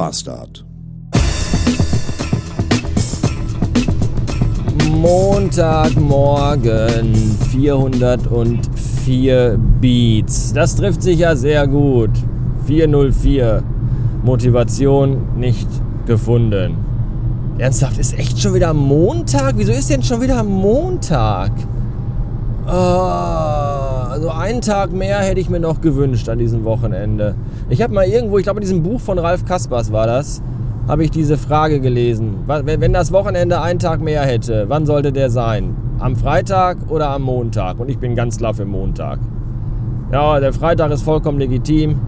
Bastard. Montagmorgen 404 Beats. Das trifft sich ja sehr gut. 404. Motivation nicht gefunden. Ernsthaft, ist echt schon wieder Montag? Wieso ist denn schon wieder Montag? Oh, also einen Tag mehr hätte ich mir noch gewünscht an diesem Wochenende. Ich habe mal irgendwo, ich glaube in diesem Buch von Ralf Kaspers war das, habe ich diese Frage gelesen. Wenn das Wochenende einen Tag mehr hätte, wann sollte der sein? Am Freitag oder am Montag? Und ich bin ganz klar für Montag. Ja, der Freitag ist vollkommen legitim.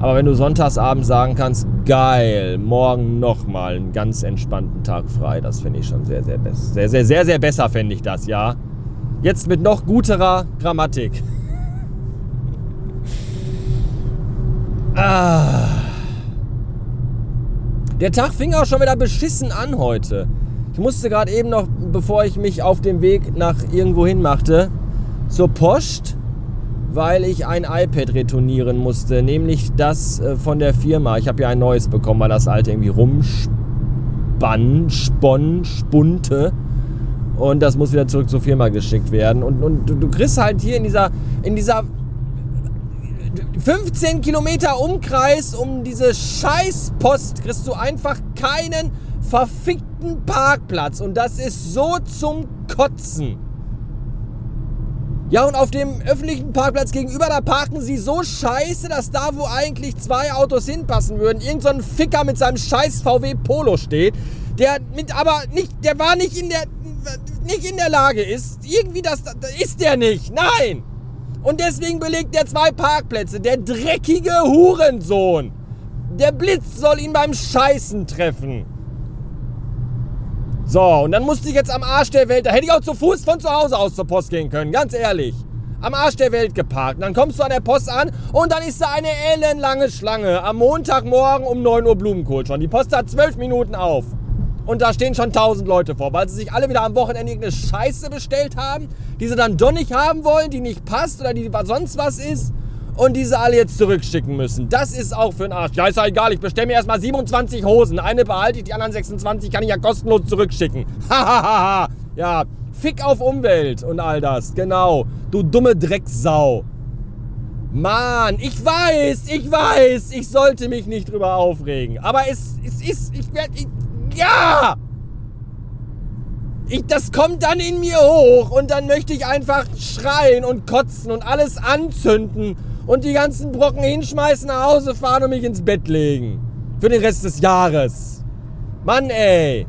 Aber wenn du sonntagsabends sagen kannst, geil, morgen nochmal einen ganz entspannten Tag frei, das finde ich schon sehr, sehr besser. Sehr, sehr, sehr, sehr besser fände ich das, ja. Jetzt mit noch guterer Grammatik. Ah. Der Tag fing auch schon wieder beschissen an heute. Ich musste gerade eben noch, bevor ich mich auf dem Weg nach irgendwo hin machte, zur Post weil ich ein iPad retournieren musste, nämlich das äh, von der Firma. Ich habe ja ein neues bekommen, weil das alte irgendwie rumspann, spon, spunte. Und das muss wieder zurück zur Firma geschickt werden. Und, und du, du kriegst halt hier in dieser, in dieser 15 Kilometer Umkreis um diese Scheißpost kriegst du einfach keinen verfickten Parkplatz. Und das ist so zum Kotzen. Ja, und auf dem öffentlichen Parkplatz gegenüber, da parken sie so scheiße, dass da, wo eigentlich zwei Autos hinpassen würden, irgend so Ficker mit seinem scheiß VW Polo steht, der mit aber nicht, der war nicht in der, nicht in der Lage ist. Irgendwie das ist der nicht. Nein! Und deswegen belegt er zwei Parkplätze. Der dreckige Hurensohn. Der Blitz soll ihn beim Scheißen treffen. So, und dann musste ich jetzt am Arsch der Welt, da hätte ich auch zu Fuß von zu Hause aus zur Post gehen können, ganz ehrlich. Am Arsch der Welt geparkt. Und dann kommst du an der Post an und dann ist da eine ellenlange Schlange. Am Montagmorgen um 9 Uhr Blumenkohl schon. Die Post hat 12 Minuten auf. Und da stehen schon 1000 Leute vor, weil sie sich alle wieder am Wochenende irgendeine Scheiße bestellt haben, die sie dann doch nicht haben wollen, die nicht passt oder die sonst was ist und diese alle jetzt zurückschicken müssen. Das ist auch für den Arsch. Ja, ist ja egal, ich bestelle mir erstmal 27 Hosen. Eine behalte ich, die anderen 26 kann ich ja kostenlos zurückschicken. Hahaha. ja, Fick auf Umwelt und all das. Genau. Du dumme Drecksau. Mann, ich weiß, ich weiß, ich sollte mich nicht drüber aufregen. Aber es, es ist, ich werde, ja! Ich, das kommt dann in mir hoch und dann möchte ich einfach schreien und kotzen und alles anzünden und die ganzen Brocken hinschmeißen, nach Hause fahren und mich ins Bett legen. Für den Rest des Jahres. Mann, ey.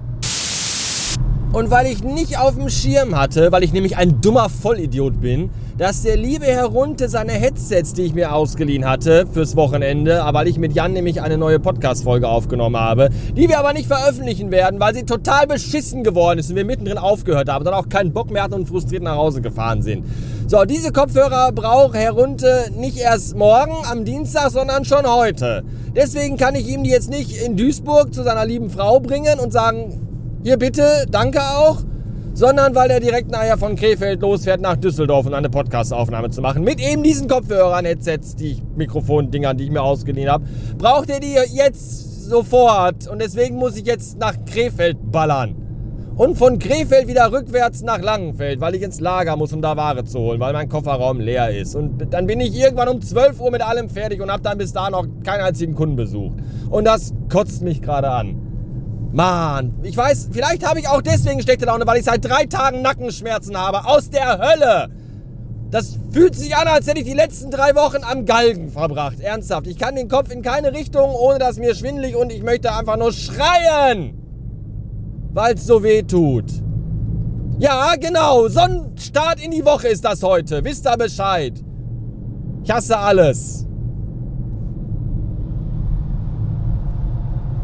Und weil ich nicht auf dem Schirm hatte, weil ich nämlich ein dummer Vollidiot bin, dass der liebe Herr Runte seine Headsets, die ich mir ausgeliehen hatte fürs Wochenende, weil ich mit Jan nämlich eine neue Podcast-Folge aufgenommen habe, die wir aber nicht veröffentlichen werden, weil sie total beschissen geworden ist und wir mittendrin aufgehört haben, dann auch keinen Bock mehr hatten und frustriert nach Hause gefahren sind. So, diese Kopfhörer braucht Herr Runte nicht erst morgen am Dienstag, sondern schon heute. Deswegen kann ich ihm die jetzt nicht in Duisburg zu seiner lieben Frau bringen und sagen, hier bitte, danke auch, sondern weil er direkt nachher von Krefeld losfährt nach Düsseldorf, um eine Podcast-Aufnahme zu machen. Mit eben diesen Kopfhörern, Headsets, die Mikrofondingern, die ich mir ausgeliehen habe, braucht er die jetzt sofort. Und deswegen muss ich jetzt nach Krefeld ballern. Und von Krefeld wieder rückwärts nach Langenfeld, weil ich ins Lager muss, um da Ware zu holen, weil mein Kofferraum leer ist. Und dann bin ich irgendwann um 12 Uhr mit allem fertig und habe dann bis da noch keinen einzigen Kunden besucht. Und das kotzt mich gerade an. Mann, ich weiß, vielleicht habe ich auch deswegen schlechte Laune, weil ich seit drei Tagen Nackenschmerzen habe. Aus der Hölle! Das fühlt sich an, als hätte ich die letzten drei Wochen am Galgen verbracht. Ernsthaft. Ich kann den Kopf in keine Richtung, ohne dass mir schwindelig und ich möchte einfach nur schreien. Weil es so weh tut. Ja, genau. Sonnenstart in die Woche ist das heute. Wisst ihr Bescheid? Ich hasse alles.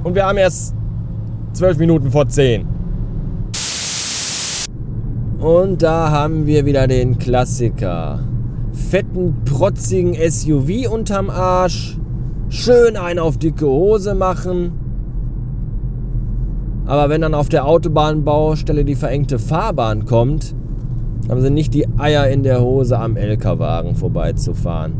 Und wir haben erst Zwölf Minuten vor zehn. Und da haben wir wieder den Klassiker. Fetten, protzigen SUV unterm Arsch. Schön einen auf dicke Hose machen. Aber wenn dann auf der Autobahnbaustelle die verengte Fahrbahn kommt, haben sie nicht die Eier in der Hose am LKW-Wagen vorbeizufahren.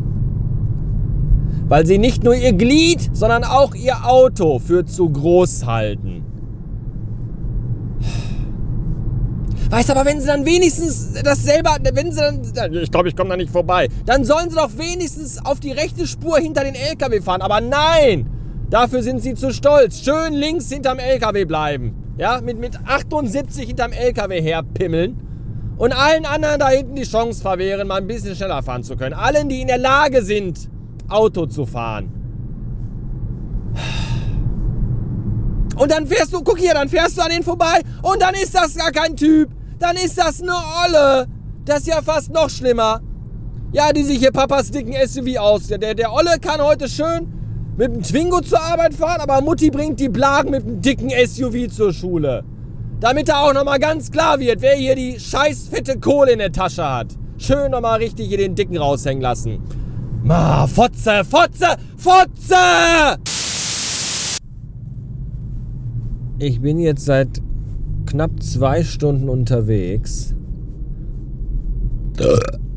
Weil sie nicht nur ihr Glied, sondern auch ihr Auto für zu groß halten. Weißt aber, wenn sie dann wenigstens das selber, wenn sie dann, ich glaube, ich komme da nicht vorbei, dann sollen sie doch wenigstens auf die rechte Spur hinter den LKW fahren. Aber nein, dafür sind sie zu stolz. Schön links hinterm LKW bleiben. Ja, mit, mit 78 hinterm LKW herpimmeln. Und allen anderen da hinten die Chance verwehren, mal ein bisschen schneller fahren zu können. Allen, die in der Lage sind, Auto zu fahren. Und dann fährst du, guck hier, dann fährst du an denen vorbei und dann ist das gar kein Typ dann ist das eine Olle. Das ist ja fast noch schlimmer. Ja, die sich hier Papas dicken SUV aus. Der, der Olle kann heute schön mit dem Twingo zur Arbeit fahren, aber Mutti bringt die Blagen mit dem dicken SUV zur Schule. Damit da auch nochmal ganz klar wird, wer hier die scheiß fette Kohle in der Tasche hat. Schön nochmal richtig hier den Dicken raushängen lassen. Ma, Fotze, Fotze, Fotze! Ich bin jetzt seit knapp zwei Stunden unterwegs.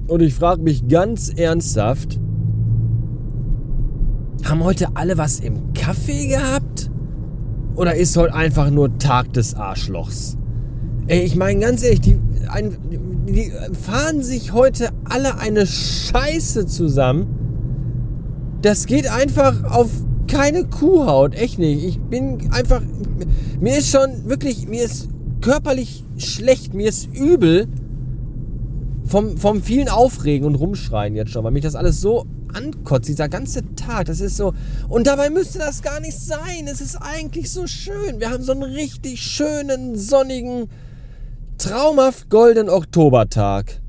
Und ich frage mich ganz ernsthaft, haben heute alle was im Kaffee gehabt? Oder ist heute einfach nur Tag des Arschlochs? Ey, ich meine ganz ehrlich, die, ein, die fahren sich heute alle eine Scheiße zusammen. Das geht einfach auf keine Kuhhaut, echt nicht. Ich bin einfach, mir ist schon wirklich, mir ist körperlich schlecht, mir ist übel vom, vom vielen Aufregen und Rumschreien jetzt schon, weil mich das alles so ankotzt, dieser ganze Tag, das ist so, und dabei müsste das gar nicht sein, es ist eigentlich so schön, wir haben so einen richtig schönen, sonnigen, traumhaft goldenen Oktobertag.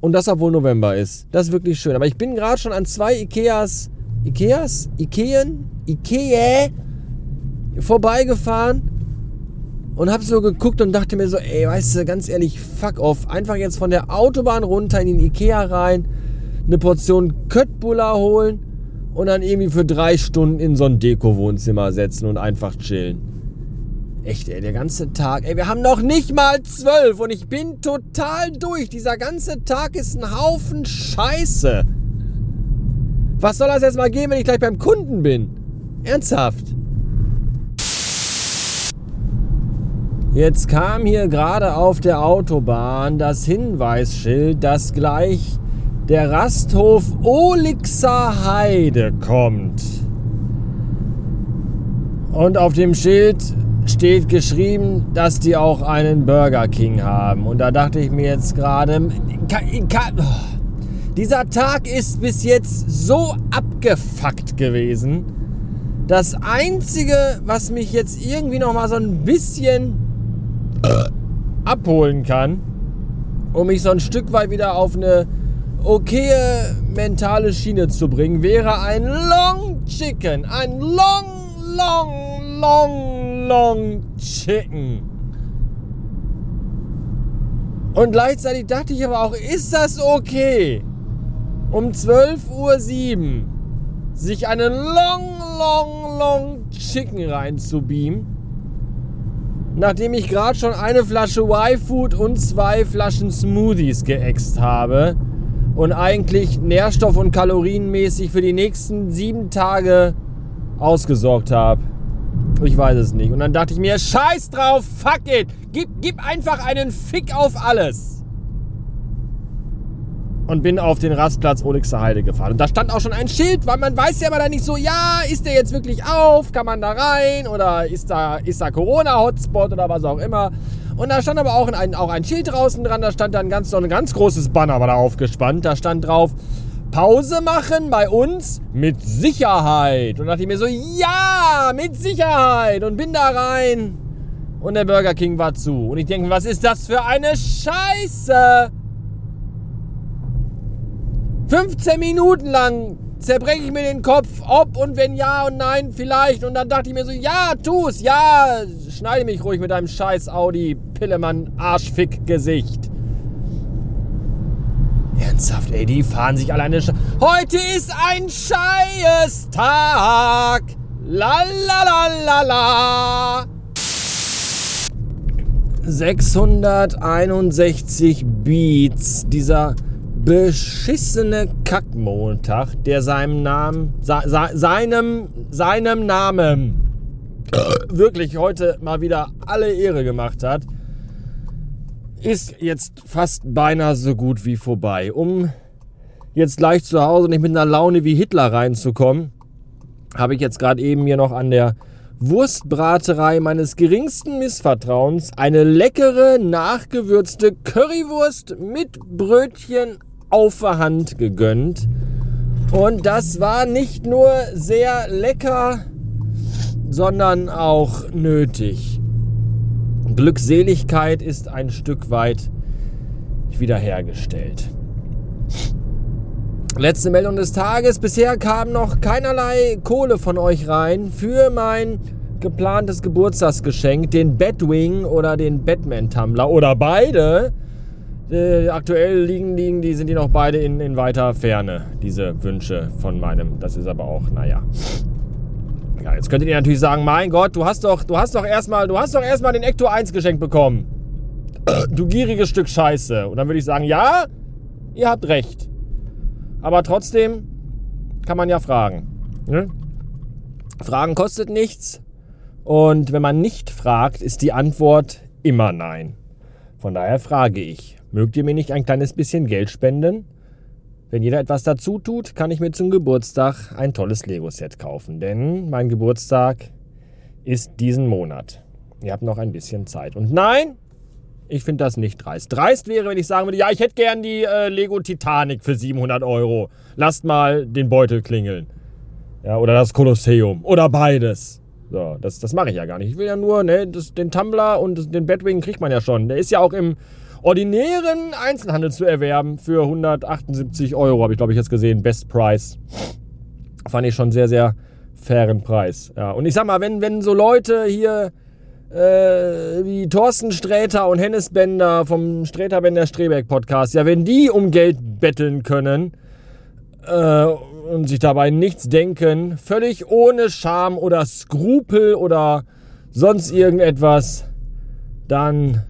Und das, obwohl November ist. Das ist wirklich schön. Aber ich bin gerade schon an zwei Ikeas, Ikeas? Ikeen? Ikea vorbeigefahren und hab so geguckt und dachte mir so, ey, weißt du, ganz ehrlich, fuck off. Einfach jetzt von der Autobahn runter in den Ikea rein, eine Portion Köttbullar holen und dann irgendwie für drei Stunden in so ein Deko-Wohnzimmer setzen und einfach chillen. Echt, ey, der ganze Tag. Ey, wir haben noch nicht mal zwölf und ich bin total durch. Dieser ganze Tag ist ein Haufen Scheiße. Was soll das jetzt mal geben, wenn ich gleich beim Kunden bin? Ernsthaft. Jetzt kam hier gerade auf der Autobahn das Hinweisschild, dass gleich der Rasthof Olixer Heide kommt. Und auf dem Schild steht geschrieben, dass die auch einen Burger King haben. Und da dachte ich mir jetzt gerade, dieser Tag ist bis jetzt so abgefuckt gewesen. Das Einzige, was mich jetzt irgendwie noch mal so ein bisschen abholen kann, um mich so ein Stück weit wieder auf eine okaye mentale Schiene zu bringen, wäre ein Long Chicken. Ein Long, Long, Long, Long Chicken. Und gleichzeitig dachte ich aber auch, ist das okay? Um 12.07 Uhr sich einen Long, Long, Long Chicken reinzubeamen nachdem ich gerade schon eine Flasche Y-Food und zwei Flaschen Smoothies geäxt habe und eigentlich nährstoff- und kalorienmäßig für die nächsten sieben Tage ausgesorgt habe. Ich weiß es nicht. Und dann dachte ich mir, scheiß drauf, fuck it. Gib, gib einfach einen Fick auf alles und bin auf den Rastplatz Olixer Heide gefahren. Und da stand auch schon ein Schild, weil man weiß ja aber da nicht so, ja, ist der jetzt wirklich auf? Kann man da rein? Oder ist da, ist da Corona-Hotspot oder was auch immer? Und da stand aber auch ein, auch ein Schild draußen dran, da stand dann ganz, so ein ganz großes Banner war da aufgespannt. Da stand drauf, Pause machen bei uns mit Sicherheit. Und da dachte ich mir so, ja, mit Sicherheit. Und bin da rein. Und der Burger King war zu. Und ich denke, was ist das für eine Scheiße? 15 Minuten lang zerbreche ich mir den Kopf, ob und wenn ja und nein vielleicht. Und dann dachte ich mir so, ja, tu's, ja, schneide mich ruhig mit deinem scheiß Audi Pillemann Arschfick Gesicht. Ernsthaft, ey, die fahren sich alleine. Heute ist ein scheiß Tag. La la la la la. 661 Beats dieser beschissene Kackmontag, der seinem Namen, seinem, seinem Namen wirklich heute mal wieder alle Ehre gemacht hat, ist jetzt fast beinahe so gut wie vorbei. Um jetzt gleich zu Hause nicht mit einer Laune wie Hitler reinzukommen, habe ich jetzt gerade eben mir noch an der Wurstbraterei meines geringsten Missvertrauens eine leckere, nachgewürzte Currywurst mit Brötchen auf der Hand gegönnt. Und das war nicht nur sehr lecker, sondern auch nötig. Glückseligkeit ist ein Stück weit wiederhergestellt. Letzte Meldung des Tages. Bisher kam noch keinerlei Kohle von euch rein für mein geplantes Geburtstagsgeschenk, den Batwing oder den Batman-Tumbler oder beide. Äh, aktuell liegen, liegen die, sind die noch beide in, in weiter Ferne, diese Wünsche von meinem. Das ist aber auch, naja. Ja, jetzt könntet ihr natürlich sagen, mein Gott, du hast doch, du hast doch erstmal, du hast doch erstmal den Ecto 1 geschenkt bekommen. Du gieriges Stück Scheiße. Und dann würde ich sagen, ja, ihr habt recht. Aber trotzdem kann man ja fragen. Ne? Fragen kostet nichts. Und wenn man nicht fragt, ist die Antwort immer nein. Von daher frage ich, mögt ihr mir nicht ein kleines bisschen Geld spenden? Wenn jeder etwas dazu tut, kann ich mir zum Geburtstag ein tolles Lego-Set kaufen. Denn mein Geburtstag ist diesen Monat. Ihr habt noch ein bisschen Zeit. Und nein, ich finde das nicht dreist. Dreist wäre, wenn ich sagen würde, ja, ich hätte gern die äh, Lego Titanic für 700 Euro. Lasst mal den Beutel klingeln. Ja, oder das Kolosseum. Oder beides. So, das, das mache ich ja gar nicht. Ich will ja nur, ne, das, den Tumblr und das, den Batwing kriegt man ja schon. Der ist ja auch im ordinären Einzelhandel zu erwerben für 178 Euro, habe ich glaube ich jetzt gesehen. Best Price. Fand ich schon sehr, sehr fairen Preis. Ja, und ich sag mal, wenn, wenn so Leute hier äh, wie Thorsten Sträter und Hennes Bender vom Sträter Bender Strebeck Podcast, ja, wenn die um Geld betteln können äh, und sich dabei nichts denken, völlig ohne Scham oder Skrupel oder sonst irgendetwas, dann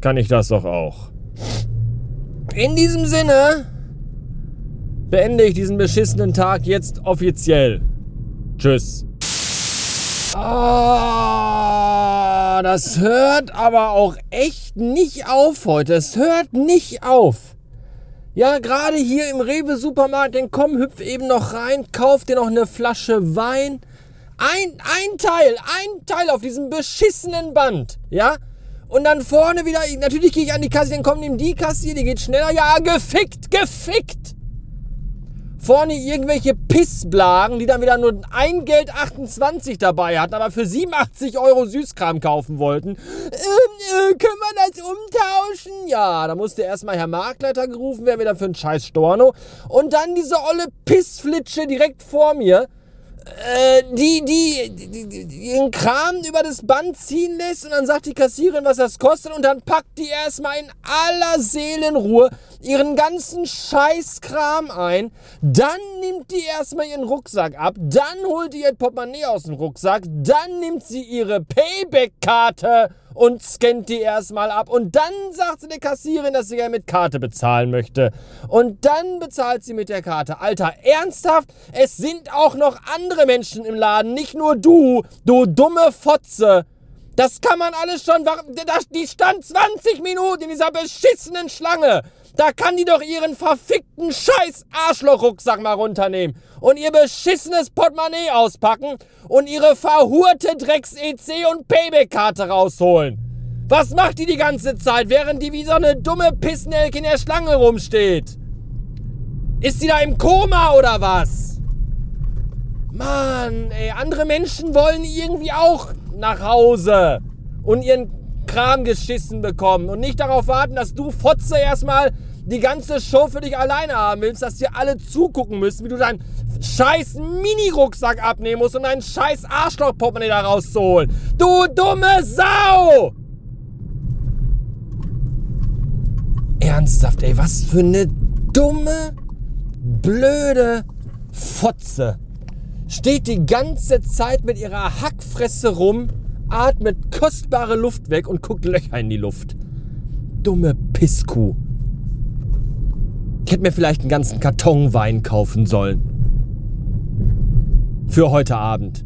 kann ich das doch auch. In diesem Sinne beende ich diesen beschissenen Tag jetzt offiziell. Tschüss. Oh, das hört aber auch echt nicht auf heute. Es hört nicht auf. Ja, gerade hier im Rewe-Supermarkt, dann komm, hüpf eben noch rein, kauf dir noch eine Flasche Wein. Ein, ein Teil, ein Teil auf diesem beschissenen Band, ja? Und dann vorne wieder, natürlich gehe ich an die Kasse, dann kommt eben die Kasse, die geht schneller. Ja, gefickt, gefickt vorne irgendwelche Pissblagen, die dann wieder nur ein Geld 28 dabei hatten, aber für 87 Euro Süßkram kaufen wollten. Ähm, äh, können wir das umtauschen? Ja, da musste erstmal Herr Marktleiter gerufen werden, wieder für einen scheiß Storno. Und dann diese olle Pissflitsche direkt vor mir äh, die, die, die, die, ihren Kram über das Band ziehen lässt und dann sagt die Kassierin, was das kostet und dann packt die erstmal in aller Seelenruhe ihren ganzen Scheißkram ein. Dann nimmt die erstmal ihren Rucksack ab, dann holt die ihr Portemonnaie aus dem Rucksack, dann nimmt sie ihre Payback-Karte und scannt die erstmal ab. Und dann sagt sie der Kassierin, dass sie gerne mit Karte bezahlen möchte. Und dann bezahlt sie mit der Karte. Alter, ernsthaft? Es sind auch noch andere Menschen im Laden, nicht nur du, du dumme Fotze. Das kann man alles schon. Die stand 20 Minuten in dieser beschissenen Schlange. Da kann die doch ihren verfickten scheiß Arschloch-Rucksack mal runternehmen und ihr beschissenes Portemonnaie auspacken und ihre verhurte Drecks-EC und Payback-Karte rausholen. Was macht die die ganze Zeit, während die wie so eine dumme Pissnelke in der Schlange rumsteht? Ist die da im Koma oder was? Mann, ey, andere Menschen wollen irgendwie auch nach Hause und ihren Kram geschissen bekommen und nicht darauf warten, dass du Fotze erstmal die ganze Show für dich alleine haben willst, dass dir alle zugucken müssen, wie du deinen scheiß Mini-Rucksack abnehmen musst, um deinen scheiß Arschloch-Portemonnaie da rauszuholen. Du dumme Sau! Ernsthaft, ey, was für eine dumme, blöde Fotze. Steht die ganze Zeit mit ihrer Hackfresse rum atmet kostbare Luft weg und guckt Löcher in die Luft. Dumme Pisskuh. Ich hätte mir vielleicht einen ganzen Karton Wein kaufen sollen. Für heute Abend.